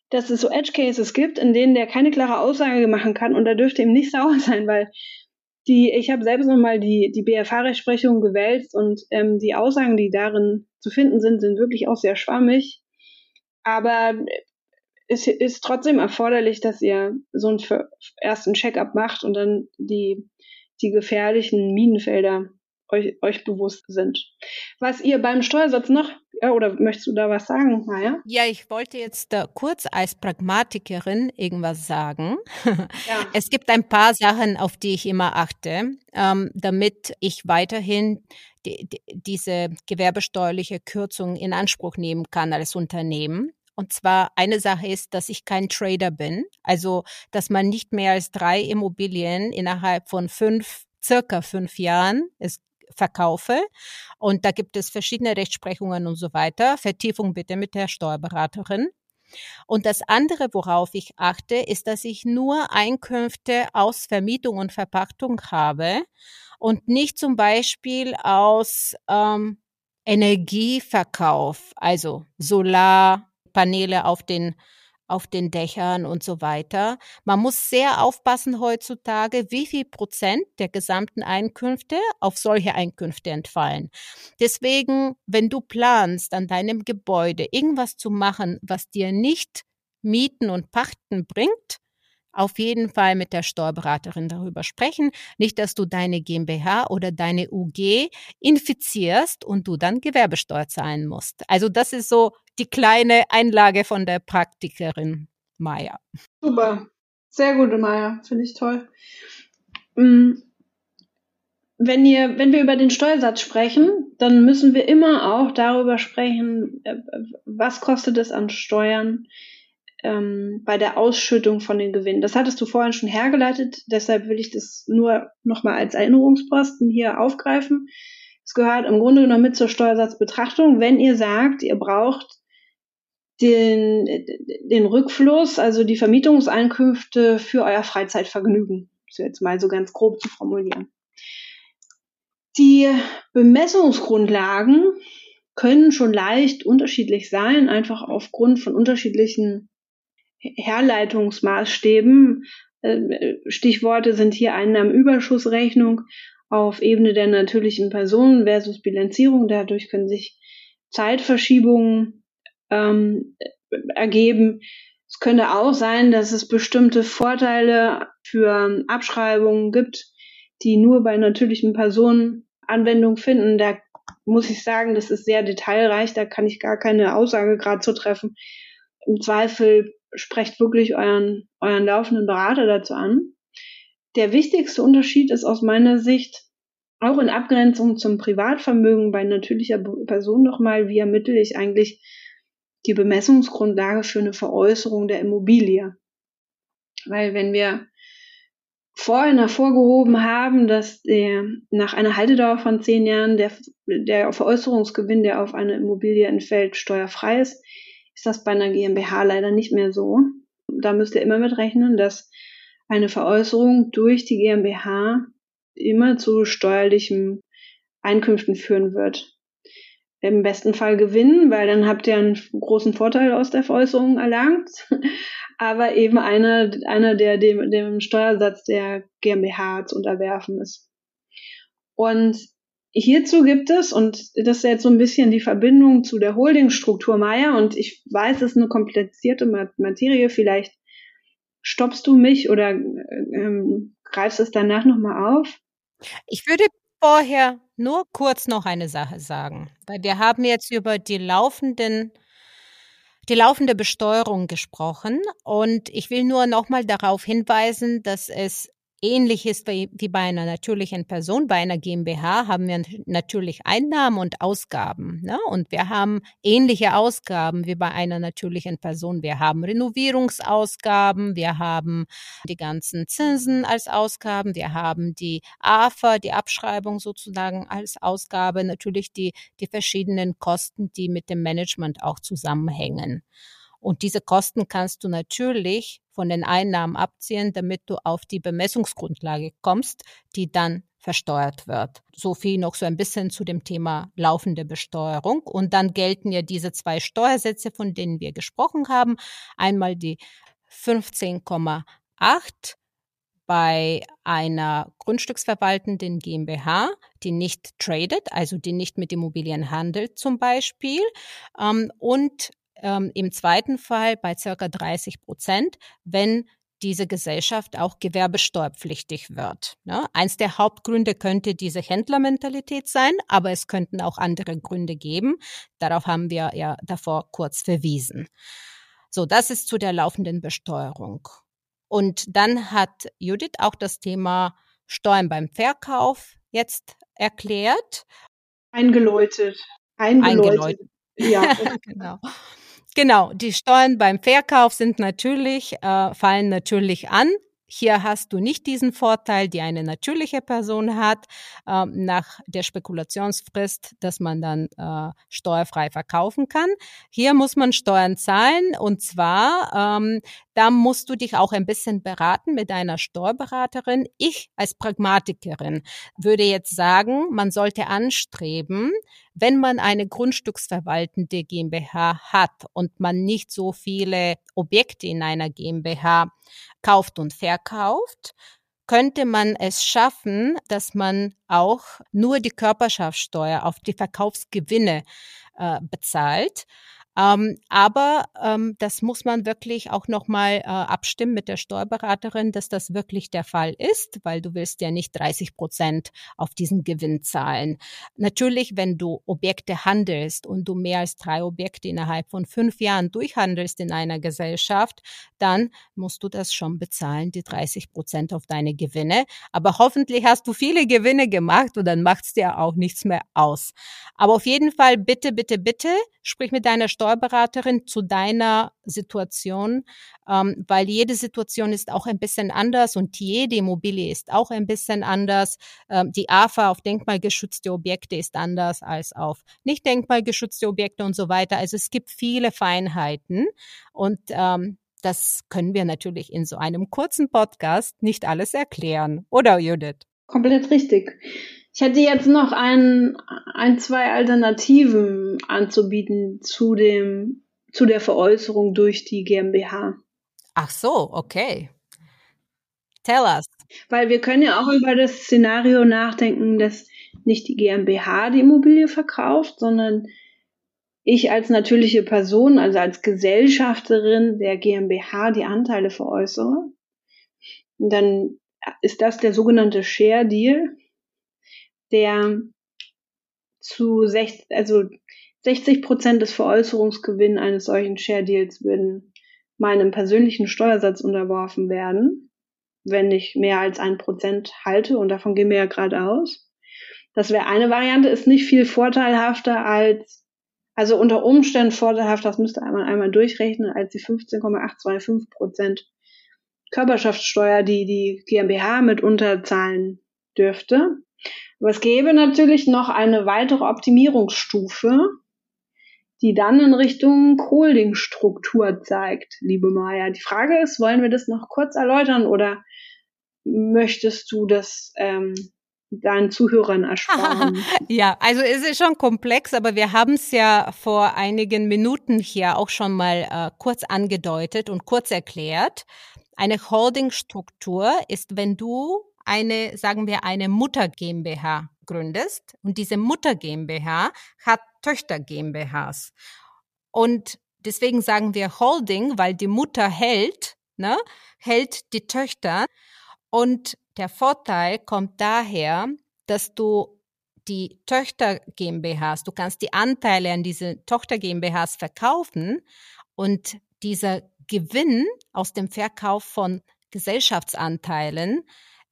dass es so Edge Cases gibt, in denen der keine klare Aussage machen kann und da dürfte ihm nicht sauer sein, weil die, ich habe selbst nochmal die, die BFH-Rechtsprechung gewälzt und ähm, die Aussagen, die darin zu finden sind, sind wirklich auch sehr schwammig. Aber es ist trotzdem erforderlich, dass ihr so einen ersten Check-up macht und dann die, die gefährlichen Minenfelder euch, euch bewusst sind. Was ihr beim Steuersatz noch, ja, oder möchtest du da was sagen, Maja? Ja, ich wollte jetzt äh, kurz als Pragmatikerin irgendwas sagen. Ja. Es gibt ein paar Sachen, auf die ich immer achte, ähm, damit ich weiterhin die, die, diese gewerbesteuerliche Kürzung in Anspruch nehmen kann als Unternehmen. Und zwar eine Sache ist, dass ich kein Trader bin, also dass man nicht mehr als drei Immobilien innerhalb von fünf circa fünf Jahren. Es verkaufe. Und da gibt es verschiedene Rechtsprechungen und so weiter. Vertiefung bitte mit der Steuerberaterin. Und das andere, worauf ich achte, ist, dass ich nur Einkünfte aus Vermietung und Verpachtung habe und nicht zum Beispiel aus ähm, Energieverkauf, also Solarpaneele auf den auf den Dächern und so weiter. Man muss sehr aufpassen heutzutage, wie viel Prozent der gesamten Einkünfte auf solche Einkünfte entfallen. Deswegen, wenn du planst, an deinem Gebäude irgendwas zu machen, was dir nicht Mieten und Pachten bringt, auf jeden Fall mit der Steuerberaterin darüber sprechen. Nicht, dass du deine GmbH oder deine UG infizierst und du dann Gewerbesteuer zahlen musst. Also das ist so die kleine Einlage von der Praktikerin Maya. Super. Sehr gute Maya. Finde ich toll. Mm. Wenn, ihr, wenn wir über den Steuersatz sprechen, dann müssen wir immer auch darüber sprechen, äh, was kostet es an Steuern, ähm, bei der Ausschüttung von den Gewinnen. Das hattest du vorhin schon hergeleitet, deshalb will ich das nur nochmal als Erinnerungsposten hier aufgreifen. Es gehört im Grunde genommen mit zur Steuersatzbetrachtung, wenn ihr sagt, ihr braucht den, den Rückfluss, also die Vermietungseinkünfte für euer Freizeitvergnügen. Das jetzt mal so ganz grob zu formulieren. Die Bemessungsgrundlagen können schon leicht unterschiedlich sein, einfach aufgrund von unterschiedlichen Herleitungsmaßstäben. Äh, Stichworte sind hier Einnahmenüberschussrechnung auf Ebene der natürlichen Personen versus Bilanzierung. Dadurch können sich Zeitverschiebungen ähm, ergeben. Es könnte auch sein, dass es bestimmte Vorteile für Abschreibungen gibt, die nur bei natürlichen Personen Anwendung finden. Da muss ich sagen, das ist sehr detailreich, da kann ich gar keine Aussage gerade zu treffen. Im Zweifel sprecht wirklich euren, euren laufenden Berater dazu an. Der wichtigste Unterschied ist aus meiner Sicht, auch in Abgrenzung zum Privatvermögen bei natürlicher Person nochmal, wie ermittle ich eigentlich die Bemessungsgrundlage für eine Veräußerung der Immobilie. Weil wenn wir vorhin hervorgehoben haben, dass der, nach einer Haltedauer von zehn Jahren der, der Veräußerungsgewinn, der auf eine Immobilie entfällt, steuerfrei ist, ist das bei einer GmbH leider nicht mehr so. Da müsst ihr immer mit rechnen, dass eine Veräußerung durch die GmbH immer zu steuerlichen Einkünften führen wird. Im besten Fall gewinnen, weil dann habt ihr einen großen Vorteil aus der Veräußerung erlangt aber eben einer, einer der dem, dem Steuersatz der GmbH zu unterwerfen ist. Und hierzu gibt es, und das ist jetzt so ein bisschen die Verbindung zu der Holdingstruktur Meier, und ich weiß, es ist eine komplizierte Materie, vielleicht stoppst du mich oder ähm, greifst es danach nochmal auf. Ich würde vorher nur kurz noch eine Sache sagen, weil wir haben jetzt über die laufenden die laufende Besteuerung gesprochen und ich will nur nochmal darauf hinweisen, dass es ähnlich ist wie, bei einer natürlichen Person. Bei einer GmbH haben wir natürlich Einnahmen und Ausgaben. Ne? Und wir haben ähnliche Ausgaben wie bei einer natürlichen Person. Wir haben Renovierungsausgaben, wir haben die ganzen Zinsen als Ausgaben, wir haben die AFA, die Abschreibung sozusagen als Ausgabe, natürlich die, die verschiedenen Kosten, die mit dem Management auch zusammenhängen. Und diese Kosten kannst du natürlich von den Einnahmen abziehen, damit du auf die Bemessungsgrundlage kommst, die dann versteuert wird. So viel noch so ein bisschen zu dem Thema laufende Besteuerung. Und dann gelten ja diese zwei Steuersätze, von denen wir gesprochen haben. Einmal die 15,8 bei einer grundstücksverwaltenden GmbH, die nicht tradet, also die nicht mit Immobilien handelt zum Beispiel, ähm, und ähm, im zweiten Fall bei circa 30 Prozent, wenn diese Gesellschaft auch gewerbesteuerpflichtig wird. Ne? Eins der Hauptgründe könnte diese Händlermentalität sein, aber es könnten auch andere Gründe geben. Darauf haben wir ja davor kurz verwiesen. So, das ist zu der laufenden Besteuerung. Und dann hat Judith auch das Thema Steuern beim Verkauf jetzt erklärt. Eingeläutet. Eingeläutet. Eingeläutet. Ja, genau. Genau, die Steuern beim Verkauf sind natürlich, äh, fallen natürlich an. Hier hast du nicht diesen Vorteil, die eine natürliche Person hat, äh, nach der Spekulationsfrist, dass man dann äh, steuerfrei verkaufen kann. Hier muss man Steuern zahlen und zwar, ähm, da musst du dich auch ein bisschen beraten mit deiner Steuerberaterin. Ich als Pragmatikerin würde jetzt sagen, man sollte anstreben, wenn man eine grundstücksverwaltende GmbH hat und man nicht so viele Objekte in einer GmbH kauft und verkauft, könnte man es schaffen, dass man auch nur die Körperschaftssteuer auf die Verkaufsgewinne äh, bezahlt. Ähm, aber ähm, das muss man wirklich auch nochmal äh, abstimmen mit der Steuerberaterin, dass das wirklich der Fall ist, weil du willst ja nicht 30 Prozent auf diesen Gewinn zahlen. Natürlich, wenn du Objekte handelst und du mehr als drei Objekte innerhalb von fünf Jahren durchhandelst in einer Gesellschaft, dann musst du das schon bezahlen, die 30 Prozent auf deine Gewinne. Aber hoffentlich hast du viele Gewinne gemacht und dann macht es dir auch nichts mehr aus. Aber auf jeden Fall bitte, bitte, bitte, sprich mit deiner Steuerberaterin Steuerberaterin zu deiner Situation, ähm, weil jede Situation ist auch ein bisschen anders und jede Immobilie ist auch ein bisschen anders. Ähm, die AFA auf denkmalgeschützte Objekte ist anders als auf nicht denkmalgeschützte Objekte und so weiter. Also es gibt viele Feinheiten und ähm, das können wir natürlich in so einem kurzen Podcast nicht alles erklären, oder Judith? Komplett richtig. Ich hätte jetzt noch ein, ein, zwei Alternativen anzubieten zu dem, zu der Veräußerung durch die GmbH. Ach so, okay. Tell us. Weil wir können ja auch über das Szenario nachdenken, dass nicht die GmbH die Immobilie verkauft, sondern ich als natürliche Person, also als Gesellschafterin der GmbH die Anteile veräußere, dann ist das der sogenannte Share Deal, der zu 60, also 60 Prozent des Veräußerungsgewinns eines solchen Share Deals würden meinem persönlichen Steuersatz unterworfen werden, wenn ich mehr als ein Prozent halte und davon gehen wir ja gerade aus. Das wäre eine Variante, ist nicht viel vorteilhafter als, also unter Umständen vorteilhafter, das müsste man einmal durchrechnen, als die 15,825 Prozent Körperschaftssteuer, die die GmbH mit unterzahlen dürfte. Aber es gäbe natürlich noch eine weitere Optimierungsstufe, die dann in Richtung Holdingstruktur zeigt, liebe Maya. Die Frage ist, wollen wir das noch kurz erläutern oder möchtest du das ähm, deinen Zuhörern ersparen? ja, also es ist schon komplex, aber wir haben es ja vor einigen Minuten hier auch schon mal äh, kurz angedeutet und kurz erklärt. Eine Holdingstruktur ist, wenn du eine, sagen wir, eine Mutter GmbH gründest und diese Mutter GmbH hat Töchter GmbHs. Und deswegen sagen wir Holding, weil die Mutter hält, ne, hält die Töchter. Und der Vorteil kommt daher, dass du die Töchter GmbHs, du kannst die Anteile an diese Tochter GmbHs verkaufen und dieser Gewinn aus dem Verkauf von Gesellschaftsanteilen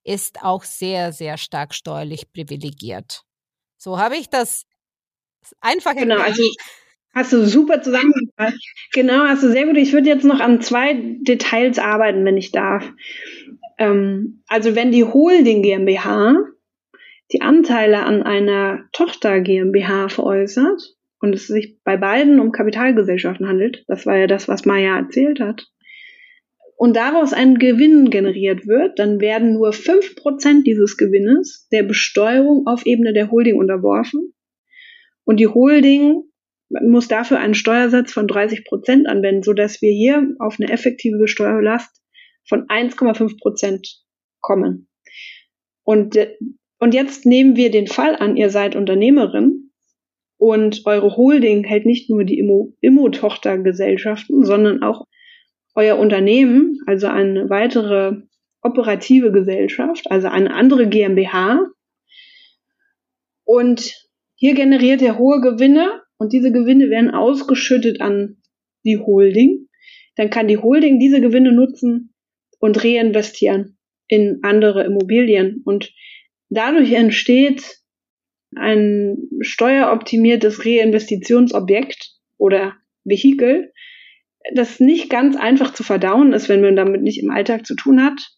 ist auch sehr, sehr stark steuerlich privilegiert. So habe ich das einfach Genau, also hast du super zusammengefasst. Genau, hast du sehr gut. Ich würde jetzt noch an zwei Details arbeiten, wenn ich darf. Ähm, also wenn die Holding GmbH die Anteile an einer Tochter GmbH veräußert und es sich bei beiden um Kapitalgesellschaften handelt, das war ja das, was Maya erzählt hat, und daraus ein Gewinn generiert wird, dann werden nur fünf Prozent dieses Gewinnes der Besteuerung auf Ebene der Holding unterworfen. Und die Holding muss dafür einen Steuersatz von 30 Prozent anwenden, sodass wir hier auf eine effektive Besteuerlast von 1,5 Prozent kommen. Und, und jetzt nehmen wir den Fall an, ihr seid Unternehmerin und eure Holding hält nicht nur die Immo-Tochtergesellschaften, sondern auch euer Unternehmen, also eine weitere operative Gesellschaft, also eine andere GmbH. Und hier generiert er hohe Gewinne und diese Gewinne werden ausgeschüttet an die Holding. Dann kann die Holding diese Gewinne nutzen und reinvestieren in andere Immobilien. Und dadurch entsteht ein steueroptimiertes Reinvestitionsobjekt oder Vehikel, das nicht ganz einfach zu verdauen ist, wenn man damit nicht im Alltag zu tun hat.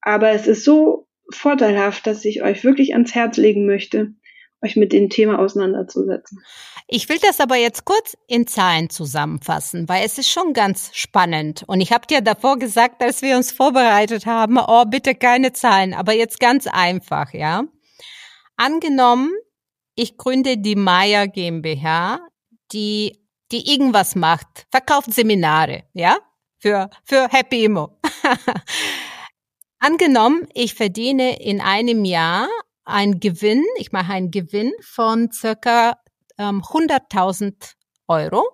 Aber es ist so vorteilhaft, dass ich euch wirklich ans Herz legen möchte, euch mit dem Thema auseinanderzusetzen. Ich will das aber jetzt kurz in Zahlen zusammenfassen, weil es ist schon ganz spannend. Und ich habe dir davor gesagt, als wir uns vorbereitet haben, oh, bitte keine Zahlen, aber jetzt ganz einfach, ja. Angenommen, ich gründe die Maya GmbH, die die irgendwas macht, verkauft Seminare, ja, für, für Happy Immo. Angenommen, ich verdiene in einem Jahr einen Gewinn, ich mache einen Gewinn von circa ähm, 100.000 Euro.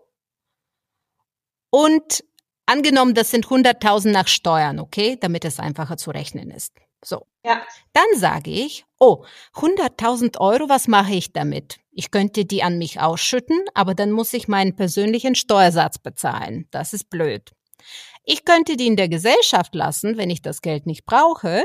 Und angenommen, das sind 100.000 nach Steuern, okay, damit es einfacher zu rechnen ist. So. Ja. Dann sage ich, oh, 100.000 Euro, was mache ich damit? Ich könnte die an mich ausschütten, aber dann muss ich meinen persönlichen Steuersatz bezahlen. Das ist blöd. Ich könnte die in der Gesellschaft lassen, wenn ich das Geld nicht brauche.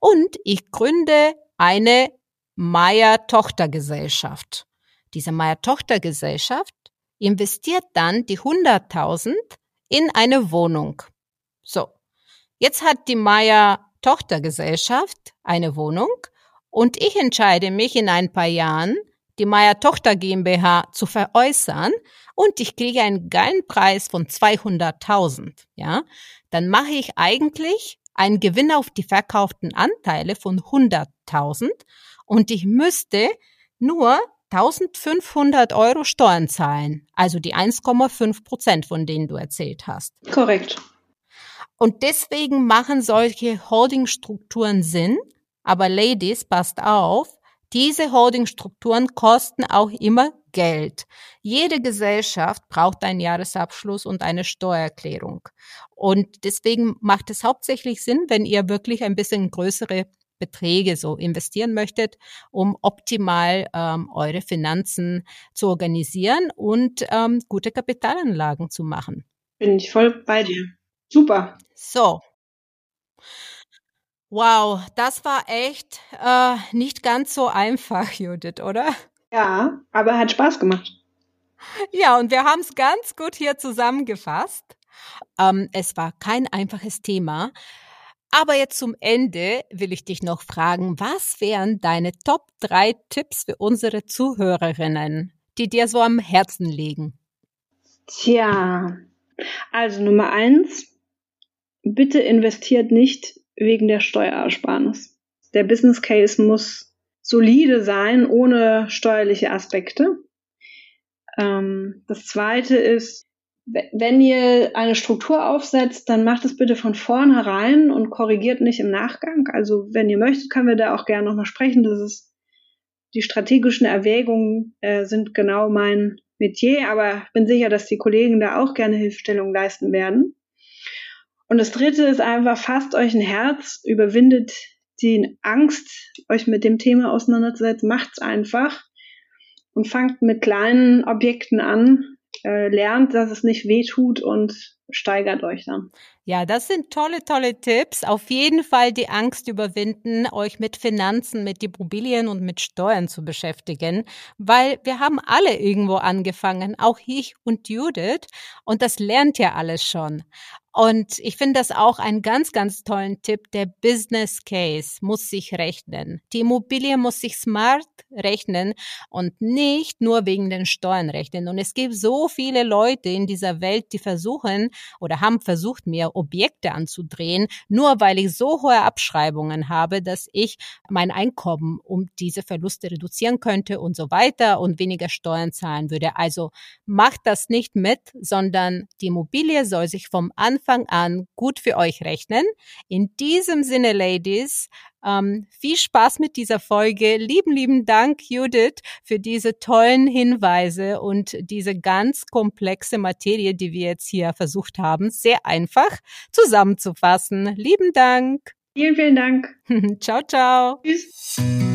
Und ich gründe eine Meier-Tochtergesellschaft. Diese Meier-Tochtergesellschaft investiert dann die 100.000 in eine Wohnung. So. Jetzt hat die Meier Tochtergesellschaft eine Wohnung und ich entscheide mich in ein paar Jahren, die Meier Tochter GmbH zu veräußern und ich kriege einen geilen Preis von 200.000, ja, dann mache ich eigentlich einen Gewinn auf die verkauften Anteile von 100.000 und ich müsste nur 1500 Euro Steuern zahlen, also die 1,5 Prozent, von denen du erzählt hast. Korrekt. Und deswegen machen solche Holdingstrukturen Sinn. Aber Ladies, passt auf, Diese Holdingstrukturen kosten auch immer Geld. Jede Gesellschaft braucht einen Jahresabschluss und eine Steuererklärung. Und deswegen macht es hauptsächlich Sinn, wenn ihr wirklich ein bisschen größere Beträge so investieren möchtet, um optimal ähm, eure Finanzen zu organisieren und ähm, gute Kapitalanlagen zu machen. Bin ich voll bei dir. Super. So. Wow, das war echt äh, nicht ganz so einfach, Judith, oder? Ja, aber hat Spaß gemacht. Ja, und wir haben es ganz gut hier zusammengefasst. Ähm, es war kein einfaches Thema. Aber jetzt zum Ende will ich dich noch fragen, was wären deine Top 3 Tipps für unsere Zuhörerinnen, die dir so am Herzen liegen? Tja, also Nummer eins, bitte investiert nicht wegen der Steuerersparnis. Der Business Case muss solide sein, ohne steuerliche Aspekte. Ähm, das zweite ist, wenn ihr eine Struktur aufsetzt, dann macht es bitte von vornherein und korrigiert nicht im Nachgang. Also wenn ihr möchtet, können wir da auch gerne nochmal sprechen. Das ist die strategischen Erwägungen äh, sind genau mein Metier, aber ich bin sicher, dass die Kollegen da auch gerne Hilfestellung leisten werden. Und das dritte ist einfach, fasst euch ein Herz, überwindet die Angst, euch mit dem Thema auseinanderzusetzen, macht's einfach und fangt mit kleinen Objekten an, äh, lernt, dass es nicht weh tut und steigert euch dann. Ja, das sind tolle, tolle Tipps. Auf jeden Fall die Angst überwinden, euch mit Finanzen, mit Immobilien und mit Steuern zu beschäftigen, weil wir haben alle irgendwo angefangen, auch ich und Judith, und das lernt ja alles schon. Und ich finde das auch einen ganz, ganz tollen Tipp. Der Business Case muss sich rechnen. Die Immobilie muss sich smart rechnen und nicht nur wegen den Steuern rechnen. Und es gibt so viele Leute in dieser Welt, die versuchen oder haben versucht, mir Objekte anzudrehen, nur weil ich so hohe Abschreibungen habe, dass ich mein Einkommen um diese Verluste reduzieren könnte und so weiter und weniger Steuern zahlen würde. Also macht das nicht mit, sondern die Immobilie soll sich vom Anfang Anfang an gut für euch rechnen. In diesem Sinne, Ladies, ähm, viel Spaß mit dieser Folge. Lieben, lieben Dank, Judith, für diese tollen Hinweise und diese ganz komplexe Materie, die wir jetzt hier versucht haben, sehr einfach zusammenzufassen. Lieben Dank. Vielen, vielen Dank. ciao, ciao. Tschüss.